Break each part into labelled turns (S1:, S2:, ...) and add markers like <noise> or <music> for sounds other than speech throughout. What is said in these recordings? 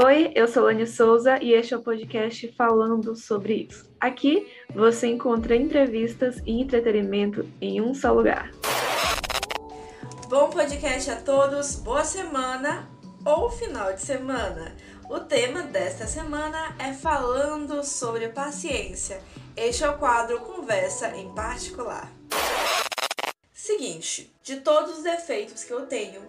S1: Oi, eu sou Lani Souza e este é o podcast falando sobre isso. Aqui você encontra entrevistas e entretenimento em um só lugar.
S2: Bom podcast a todos, boa semana ou final de semana. O tema desta semana é falando sobre paciência. Este é o quadro Conversa em Particular. Seguinte, de todos os defeitos que eu tenho,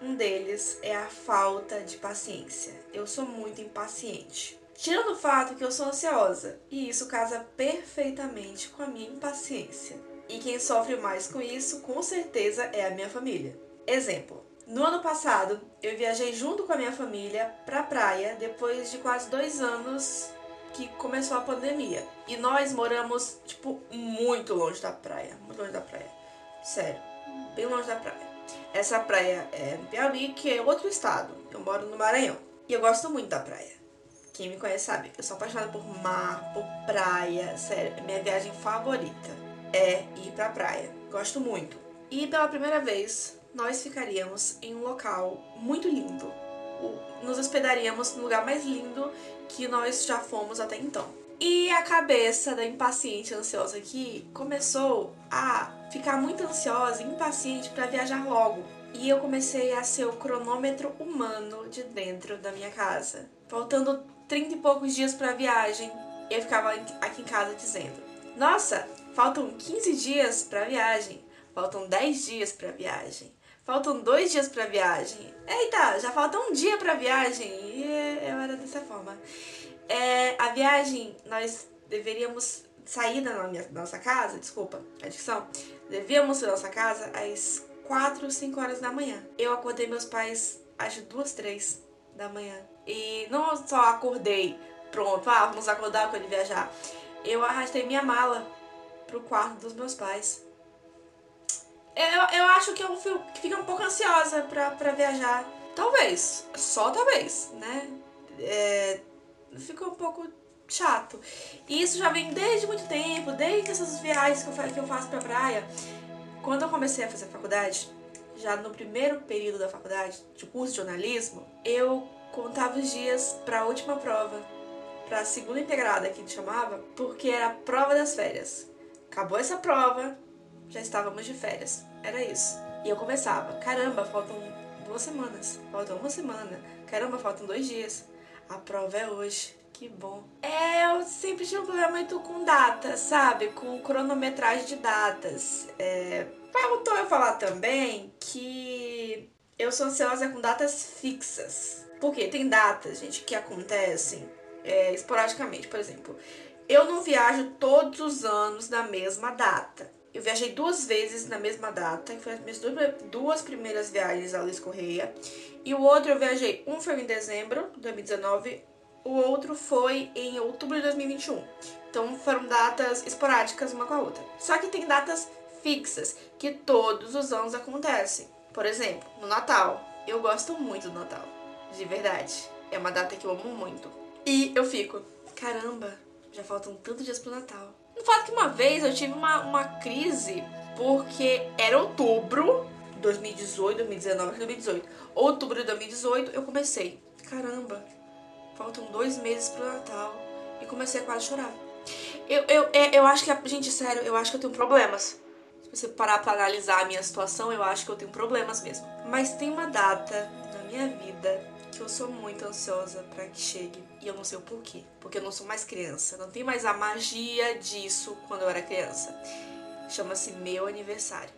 S2: um deles é a falta de paciência. Eu sou muito impaciente. Tirando o fato que eu sou ansiosa, e isso casa perfeitamente com a minha impaciência. E quem sofre mais com isso, com certeza, é a minha família. Exemplo: no ano passado, eu viajei junto com a minha família pra praia depois de quase dois anos que começou a pandemia. E nós moramos, tipo, muito longe da praia. Muito longe da praia. Sério, bem longe da praia. Essa praia é no Piauí, que é outro estado. Eu moro no Maranhão. E eu gosto muito da praia. Quem me conhece sabe, eu sou apaixonada por mar, por praia. Sério, é minha viagem favorita é ir pra praia. Gosto muito. E pela primeira vez, nós ficaríamos em um local muito lindo. Nos hospedaríamos no lugar mais lindo que nós já fomos até então. E a cabeça da impaciente ansiosa aqui começou a ficar muito ansiosa e impaciente para viajar logo. E eu comecei a ser o cronômetro humano de dentro da minha casa. Faltando 30 e poucos dias para a viagem, eu ficava aqui em casa dizendo: Nossa, faltam 15 dias para a viagem, faltam 10 dias para a viagem, faltam dois dias para a viagem. Eita, já falta um dia para a viagem. E eu era dessa forma. É, a viagem, nós deveríamos sair da nossa casa, desculpa, a dicção, devíamos sair da nossa casa às 4, 5 horas da manhã. Eu acordei meus pais às 2, 3 da manhã. E não só acordei, pronto, ah, vamos acordar quando ele viajar. Eu arrastei minha mala pro quarto dos meus pais. Eu, eu acho que eu fico um pouco ansiosa pra, pra viajar. Talvez, só talvez, né? É, fica um pouco chato. E isso já vem desde muito tempo, desde essas viagens que eu, faço, pra praia. Quando eu comecei a fazer faculdade, já no primeiro período da faculdade, de curso de jornalismo, eu contava os dias para a última prova, para a segunda integrada que a gente chamava, porque era a prova das férias. Acabou essa prova, já estávamos de férias. Era isso. E eu começava, caramba, faltam duas semanas, faltam uma semana, caramba, faltam dois dias. A prova é hoje. Que bom. É, eu sempre tive um problema muito com datas, sabe? Com cronometragem de datas. É, faltou eu falar também que eu sou ansiosa com datas fixas. Porque tem datas, gente, que acontecem é, esporadicamente. Por exemplo, eu não viajo todos os anos na mesma data. Eu viajei duas vezes na mesma data, que foi as minhas duas primeiras viagens a Luiz Correia. E o outro eu viajei, um foi em dezembro de 2019, o outro foi em outubro de 2021. Então foram datas esporádicas uma com a outra. Só que tem datas fixas que todos os anos acontecem. Por exemplo, no Natal. Eu gosto muito do Natal, de verdade. É uma data que eu amo muito. E eu fico, caramba, já faltam tantos dias pro Natal. No fato que uma vez eu tive uma, uma crise porque era outubro 2018, 2019, 2018. Outubro de 2018 eu comecei. Caramba, faltam dois meses pro Natal. E comecei a quase chorar. Eu, eu, é, eu acho que, gente, sério, eu acho que eu tenho problemas. Se você parar pra analisar a minha situação, eu acho que eu tenho problemas mesmo. Mas tem uma data na minha vida que eu sou muito ansiosa para que chegue. E eu não sei o porquê. Porque eu não sou mais criança. Não tem mais a magia disso quando eu era criança. Chama-se meu aniversário.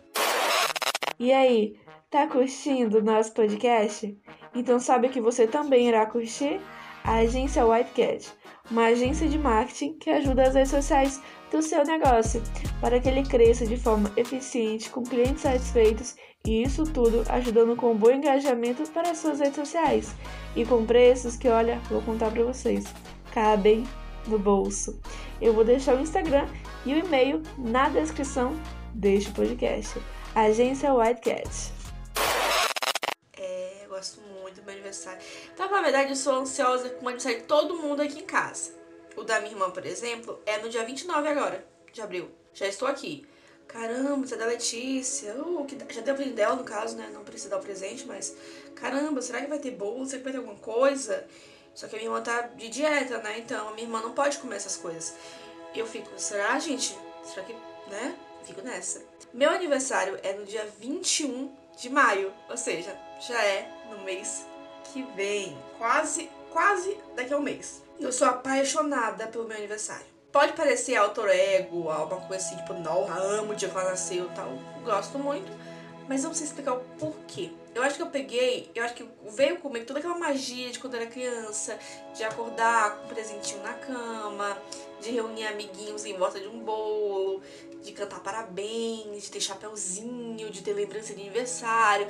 S1: E aí, tá curtindo o nosso podcast? Então sabe que você também irá curtir? A agência Whitecat, uma agência de marketing que ajuda as redes sociais do seu negócio para que ele cresça de forma eficiente, com clientes satisfeitos e isso tudo ajudando com um bom engajamento para as suas redes sociais e com preços que, olha, vou contar para vocês, cabem no bolso. Eu vou deixar o Instagram e o e-mail na descrição deste podcast. Agência Whitecat
S2: gosto muito do meu aniversário. Então, na verdade, eu sou ansiosa com o aniversário de todo mundo aqui em casa. O da minha irmã, por exemplo, é no dia 29 agora, de abril. Já estou aqui. Caramba, você é da Letícia. Uh, que... Já deu o presente dela, no caso, né? Não precisa dar o presente, mas... Caramba, será que vai ter bolo? Será que vai ter alguma coisa? Só que a minha irmã tá de dieta, né? Então a minha irmã não pode comer essas coisas. Eu fico, será, gente? Será que, né? Fico nessa. Meu aniversário é no dia 21 de maio, ou seja, já é no mês que vem. Quase, quase daqui a um mês. Eu sou apaixonada pelo meu aniversário. Pode parecer autor ego, alguma coisa assim, tipo, não, amo o dia que ela nasceu tal. Gosto muito, mas não sei explicar o porquê. Eu acho que eu peguei, eu acho que veio comigo toda aquela magia de quando eu era criança, de acordar com um presentinho na cama, de reunir amiguinhos em volta de um bolo, de cantar parabéns, de ter chapéuzinho, de ter lembrança de aniversário.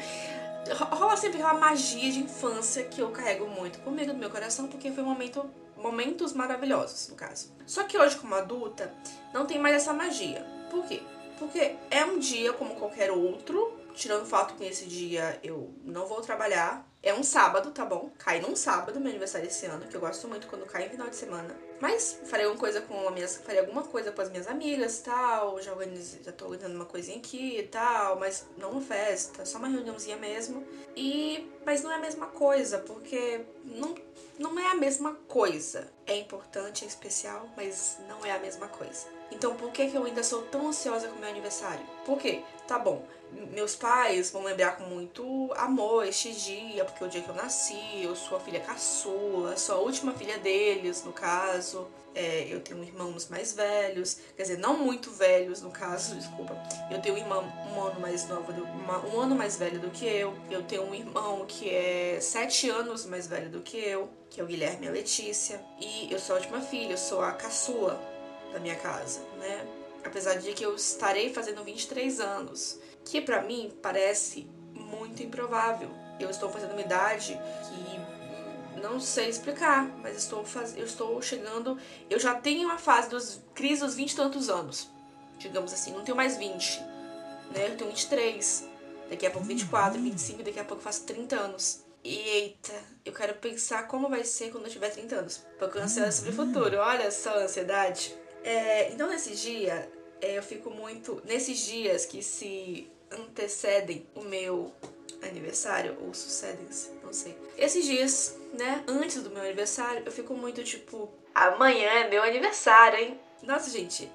S2: Rola sempre aquela magia de infância que eu carrego muito comigo no meu coração, porque foi um momento momentos maravilhosos, no caso. Só que hoje, como adulta, não tem mais essa magia. Por quê? Porque é um dia como qualquer outro, tirando o fato que nesse dia eu não vou trabalhar. É um sábado, tá bom? Cai num sábado, meu aniversário esse ano, que eu gosto muito quando cai em final de semana. Mas farei alguma coisa com as minhas. Farei alguma coisa com as minhas amigas e tal. Já, organize, já tô organizando uma coisinha aqui e tal. Mas não uma festa, só uma reuniãozinha mesmo. E. Mas não é a mesma coisa, porque não, não é a mesma coisa. É importante, é especial, mas não é a mesma coisa. Então por que, que eu ainda sou tão ansiosa com meu aniversário? Por quê? Tá bom, meus pais vão lembrar com muito amor este dia, porque é o dia que eu nasci, eu sou a filha caçula, sou a última filha deles, no caso. É, eu tenho irmãos mais velhos, quer dizer, não muito velhos, no caso, desculpa. Eu tenho um irmão um ano mais novo, uma, um ano mais velho do que eu. Eu tenho um irmão que é sete anos mais velho do que eu, que é o Guilherme e a Letícia. E eu sou a última filha, eu sou a caçula da minha casa, né? Apesar de que eu estarei fazendo 23 anos, que para mim parece muito improvável. Eu estou fazendo uma idade que não sei explicar, mas estou faz... eu estou chegando, eu já tenho a fase dos crise dos 20 e tantos anos. Digamos assim, não tenho mais 20, né? Eu tenho 23, daqui a pouco 24, 25, daqui a pouco faço 30 anos. E eita, eu quero pensar como vai ser quando eu tiver 30 anos. Porque eu ansiosa sobre o futuro. Olha só a ansiedade. É, então, nesse dia, é, eu fico muito. Nesses dias que se antecedem o meu aniversário, ou sucedem-se, não sei. Esses dias, né, antes do meu aniversário, eu fico muito tipo: amanhã é meu aniversário, hein? Nossa, gente,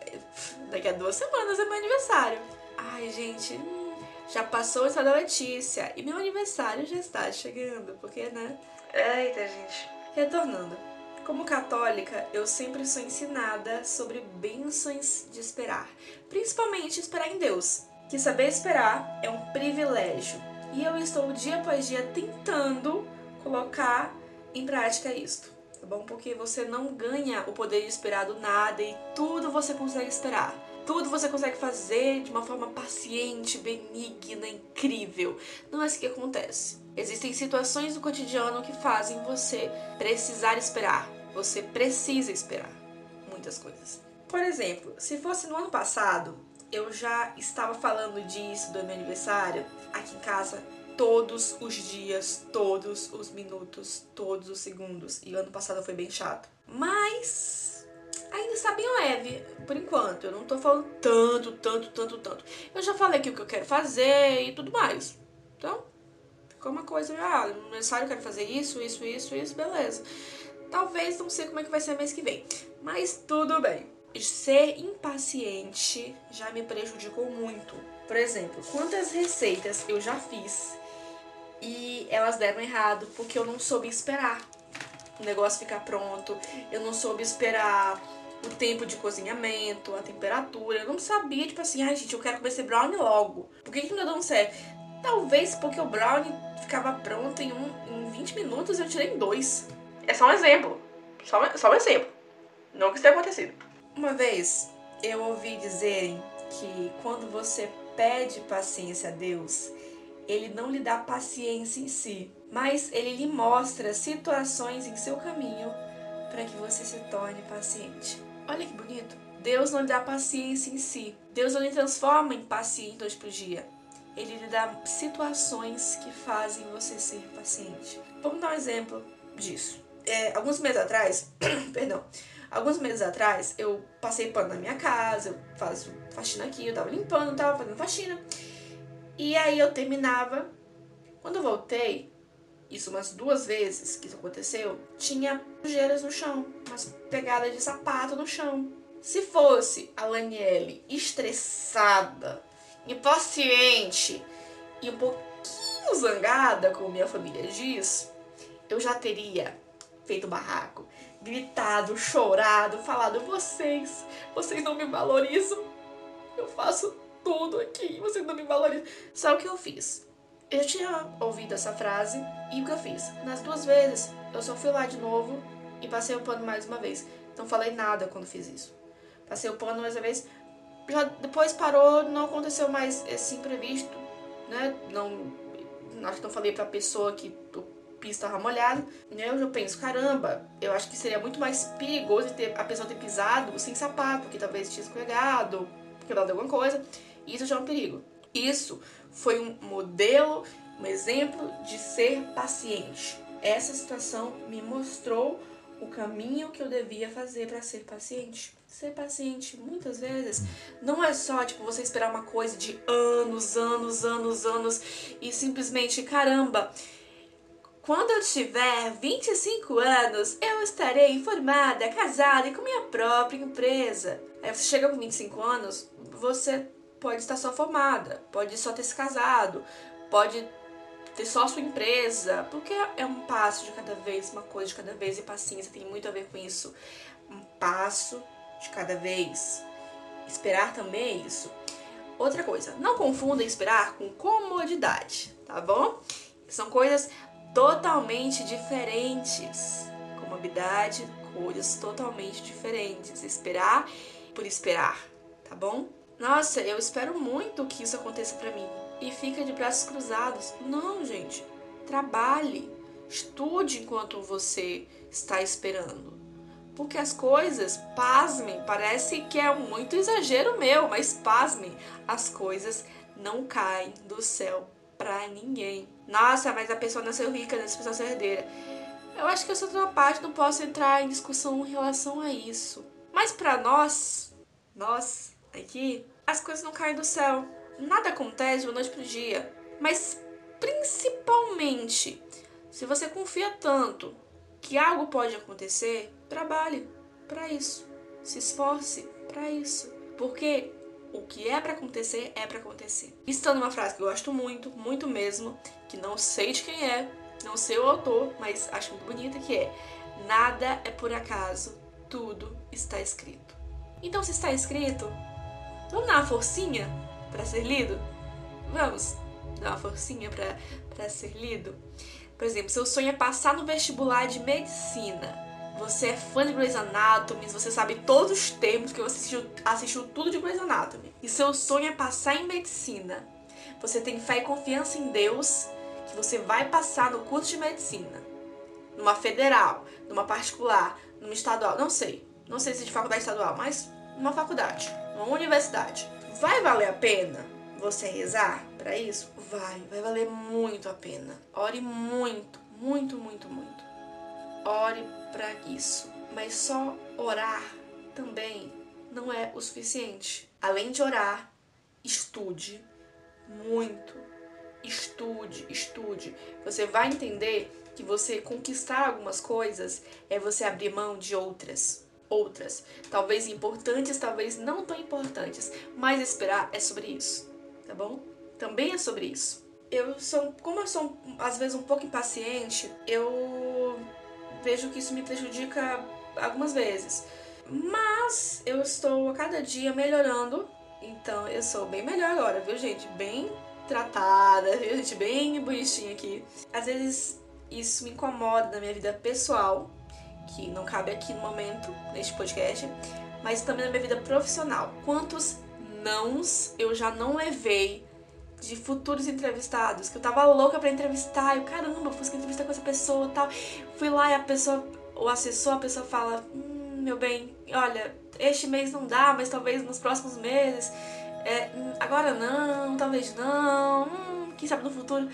S2: daqui a duas semanas é meu aniversário. Ai, gente, hum, já passou o estado da Letícia e meu aniversário já está chegando, porque, né? Eita, gente. Retornando. Como católica, eu sempre sou ensinada sobre bênçãos de esperar, principalmente esperar em Deus, que saber esperar é um privilégio. E eu estou dia após dia tentando colocar em prática isto, tá bom? Porque você não ganha o poder de esperar do nada e tudo você consegue esperar. Tudo você consegue fazer de uma forma paciente, benigna, incrível. Não é assim que acontece. Existem situações no cotidiano que fazem você precisar esperar. Você precisa esperar muitas coisas. Por exemplo, se fosse no ano passado, eu já estava falando disso do meu aniversário aqui em casa todos os dias, todos os minutos, todos os segundos. E o ano passado foi bem chato. Mas ainda está bem leve, por enquanto. Eu não tô falando tanto, tanto, tanto, tanto. Eu já falei aqui o que eu quero fazer e tudo mais. Então, ficou uma coisa, ah, no aniversário eu quero fazer isso, isso, isso, isso, beleza. Talvez não sei como é que vai ser mês que vem, mas tudo bem. Ser impaciente já me prejudicou muito. Por exemplo, quantas receitas eu já fiz e elas deram errado porque eu não soube esperar o negócio ficar pronto, eu não soube esperar o tempo de cozinhamento, a temperatura. Eu não sabia, tipo assim, ai gente, eu quero comer esse brownie logo. Por que, que não deu dando certo? Talvez porque o brownie ficava pronto em, um, em 20 minutos eu tirei em dois. É só um exemplo. Só, só um exemplo. Não que isso tenha acontecido. Uma vez eu ouvi dizerem que quando você pede paciência a Deus, ele não lhe dá paciência em si, mas ele lhe mostra situações em seu caminho para que você se torne paciente. Olha que bonito. Deus não lhe dá paciência em si. Deus não lhe transforma em paciente hoje pro dia. Ele lhe dá situações que fazem você ser paciente. Vamos dar um exemplo disso. É, alguns meses atrás, <clears throat> perdão, alguns meses atrás eu passei pano na minha casa, eu faço faxina aqui, eu tava limpando, tava fazendo faxina. E aí eu terminava. Quando eu voltei, isso umas duas vezes que isso aconteceu, tinha sujeiras no chão, umas pegadas de sapato no chão. Se fosse a Laniele estressada, impaciente e um pouquinho zangada, como minha família diz, eu já teria feito barraco, gritado, chorado, falado: vocês, vocês não me valorizam. Eu faço tudo aqui, vocês não me valorizam. Só o que eu fiz? Eu tinha ouvido essa frase e o que eu fiz? Nas duas vezes, eu só fui lá de novo e passei o pano mais uma vez. Não falei nada quando fiz isso. Passei o pano mais uma vez. Já depois parou, não aconteceu mais esse imprevisto, né? Não, acho que não falei pra pessoa que piso estava molhado. Né? Eu já penso, caramba, eu acho que seria muito mais perigoso ter, a pessoa ter pisado sem sapato, porque talvez tinha escorregado, quebrado alguma coisa. Isso já é um perigo. Isso foi um modelo, um exemplo de ser paciente. Essa situação me mostrou o caminho que eu devia fazer para ser paciente. Ser paciente, muitas vezes, não é só tipo você esperar uma coisa de anos, anos, anos, anos e simplesmente, caramba, quando eu tiver 25 anos, eu estarei formada, casada e com minha própria empresa. Aí você chega com 25 anos, você pode estar só formada, pode só ter se casado, pode ter só sua empresa, porque é um passo de cada vez, uma coisa de cada vez, e paciência tem muito a ver com isso. Um passo de cada vez. Esperar também é isso. Outra coisa, não confunda esperar com comodidade, tá bom? São coisas totalmente diferentes. Comodidade, coisas totalmente diferentes. Esperar por esperar, tá bom? Nossa, eu espero muito que isso aconteça para mim. E fica de braços cruzados. Não, gente. Trabalhe. Estude enquanto você está esperando. Porque as coisas, pasmem, parece que é muito exagero meu, mas pasmem, as coisas não caem do céu pra ninguém. Nossa, mas a pessoa nasceu rica, essa pessoa nasceu herdeira. Eu acho que essa outra parte não posso entrar em discussão em relação a isso. Mas para nós, nós, aqui, as coisas não caem do céu. Nada acontece de uma noite pro dia. Mas principalmente, se você confia tanto que algo pode acontecer, trabalhe para isso. Se esforce para isso. Porque o que é para acontecer é para acontecer. Está numa frase que eu gosto muito, muito mesmo, que não sei de quem é, não sei o autor, mas acho muito bonita que é: nada é por acaso, tudo está escrito. Então, se está escrito, Vamos dar uma forcinha para ser lido? Vamos dar uma forcinha para ser lido? Por exemplo, seu sonho é passar no vestibular de medicina. Você é fã de Grey's Anatomy, você sabe todos os termos, que você assistiu, assistiu tudo de Grey's Anatomy. E seu sonho é passar em medicina. Você tem fé e confiança em Deus que você vai passar no curso de medicina. Numa federal, numa particular, numa estadual, não sei. Não sei se de faculdade estadual, mas numa faculdade uma universidade. Vai valer a pena você rezar para isso? Vai, vai valer muito a pena. Ore muito, muito, muito, muito. Ore para isso. Mas só orar também não é o suficiente. Além de orar, estude muito. Estude, estude. Você vai entender que você conquistar algumas coisas é você abrir mão de outras outras, talvez importantes, talvez não tão importantes, mas esperar é sobre isso, tá bom? Também é sobre isso. Eu sou, como eu sou às vezes um pouco impaciente, eu vejo que isso me prejudica algumas vezes. Mas eu estou a cada dia melhorando, então eu sou bem melhor agora, viu, gente? Bem tratada, viu, gente? Bem bonitinha aqui. Às vezes isso me incomoda na minha vida pessoal, que não cabe aqui no momento, neste podcast, mas também na minha vida profissional. Quantos nãos eu já não levei de futuros entrevistados, que eu tava louca para entrevistar, eu caramba, fui entrevistar com essa pessoa tal. Fui lá e a pessoa, o assessor, a pessoa fala: hum, meu bem, olha, este mês não dá, mas talvez nos próximos meses. É, hum, agora não, talvez não, hum, quem sabe no futuro.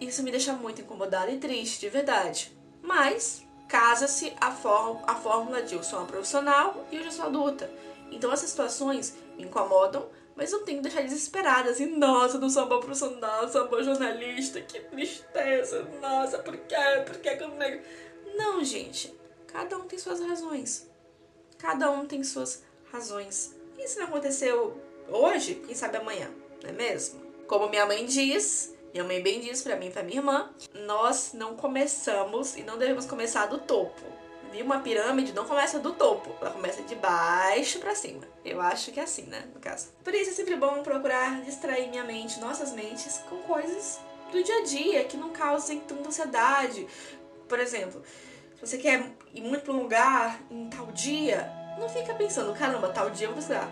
S2: Isso me deixa muito incomodada e triste, de verdade. Mas casa-se a, a fórmula de eu sou uma profissional e eu já sou adulta. Então essas situações me incomodam, Mas não tenho que deixar desesperada, assim, nossa, não sou boa profissional, sou boa jornalista, que tristeza, nossa, por quê? Por que que eu nego? Não, gente, cada um tem suas razões. Cada um tem suas razões. E se não aconteceu hoje, quem sabe amanhã, não é mesmo? Como minha mãe diz, minha mãe bem diz para mim e pra minha irmã, nós não começamos e não devemos começar do topo. E uma pirâmide não começa do topo, ela começa de baixo para cima. Eu acho que é assim, né, no caso. Por isso é sempre bom procurar distrair minha mente, nossas mentes, com coisas do dia a dia que não causem tanta ansiedade. Por exemplo, se você quer ir muito para um lugar em tal dia, não fica pensando, caramba, tal dia eu vou lugar,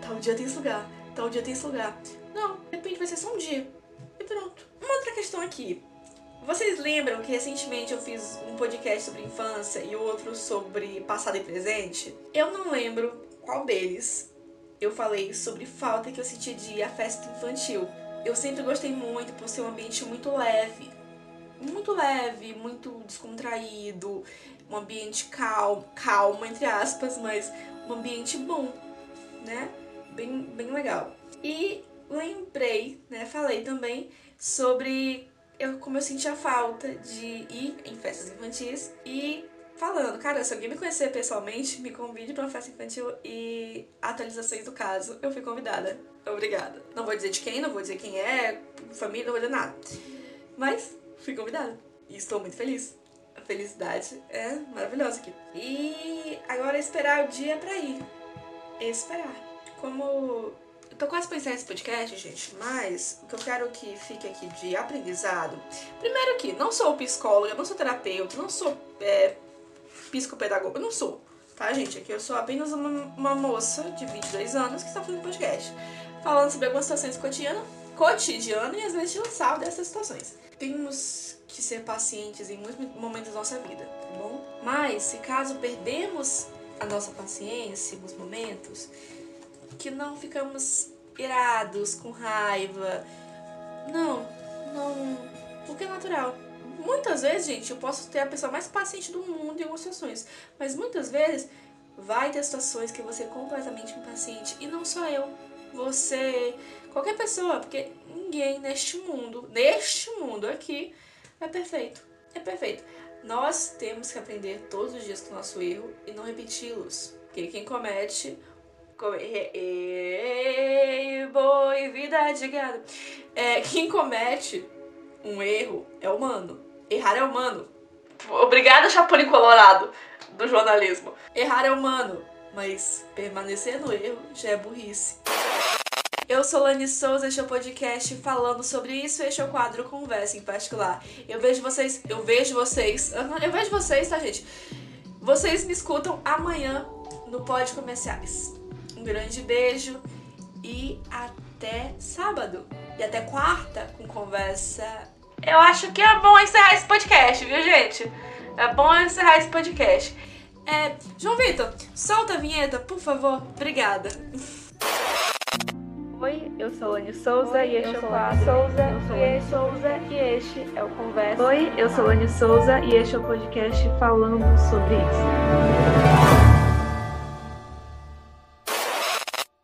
S2: tal dia tem esse lugar, tal dia tem esse lugar. Não, de repente vai ser só um dia. E pronto. Uma outra questão aqui. Vocês lembram que recentemente eu fiz um podcast sobre infância e outro sobre passado e presente? Eu não lembro qual deles eu falei sobre falta que eu senti de festa infantil. Eu sempre gostei muito por ser um ambiente muito leve. Muito leve, muito descontraído, um ambiente calmo, calmo entre aspas, mas um ambiente bom, né? Bem, bem legal. E lembrei, né, falei também sobre eu, como eu sentia falta de ir em festas infantis e falando, cara, se alguém me conhecer pessoalmente, me convide para uma festa infantil e atualizações do caso, eu fui convidada. Obrigada. Não vou dizer de quem, não vou dizer quem é, família, não vou dizer nada. Mas fui convidada. E estou muito feliz. A felicidade é maravilhosa aqui. E agora esperar o dia para ir. Esperar. Como tô quase pensando nesse podcast, gente, mas o que eu quero que fique aqui de aprendizado. Primeiro que não sou psicóloga, não sou terapeuta, não sou é, psicopedagoga, não sou. Tá, gente? Aqui eu sou apenas uma, uma moça de 22 anos que está fazendo podcast. Falando sobre algumas situações cotidianas e às vezes lançar dessas situações. Temos que ser pacientes em muitos momentos da nossa vida, tá bom? Mas se caso perdemos a nossa paciência em alguns momentos, que não ficamos irados, com raiva. Não, não. Porque é natural. Muitas vezes, gente, eu posso ter a pessoa mais paciente do mundo em algumas situações. Mas muitas vezes vai ter situações que você é completamente impaciente. E não só eu. Você. Qualquer pessoa. Porque ninguém neste mundo, neste mundo aqui, é perfeito. É perfeito. Nós temos que aprender todos os dias com o nosso erro e não repeti-los. Porque quem comete Ei, boi, vida de gado. É, quem comete um erro é humano. Errar é humano. Obrigada, Chapolin Colorado do jornalismo. Errar é humano, mas permanecer no erro já é burrice. Eu sou Lani Souza, este é o podcast falando sobre isso, este é o quadro Conversa em particular. Eu vejo vocês, eu vejo vocês, eu vejo vocês, tá, gente? Vocês me escutam amanhã no Pod Comerciais. Um grande beijo e até sábado. E até quarta com conversa. Eu acho que é bom encerrar esse podcast, viu, gente? É bom encerrar esse podcast. É, João Vitor, solta a vinheta, por favor. Obrigada.
S1: Oi, eu sou Lani Souza Oi, e este é o quadro Souza e este, Souza e este é o Conversa. Oi, eu sou Lani Souza e este é o podcast falando sobre isso.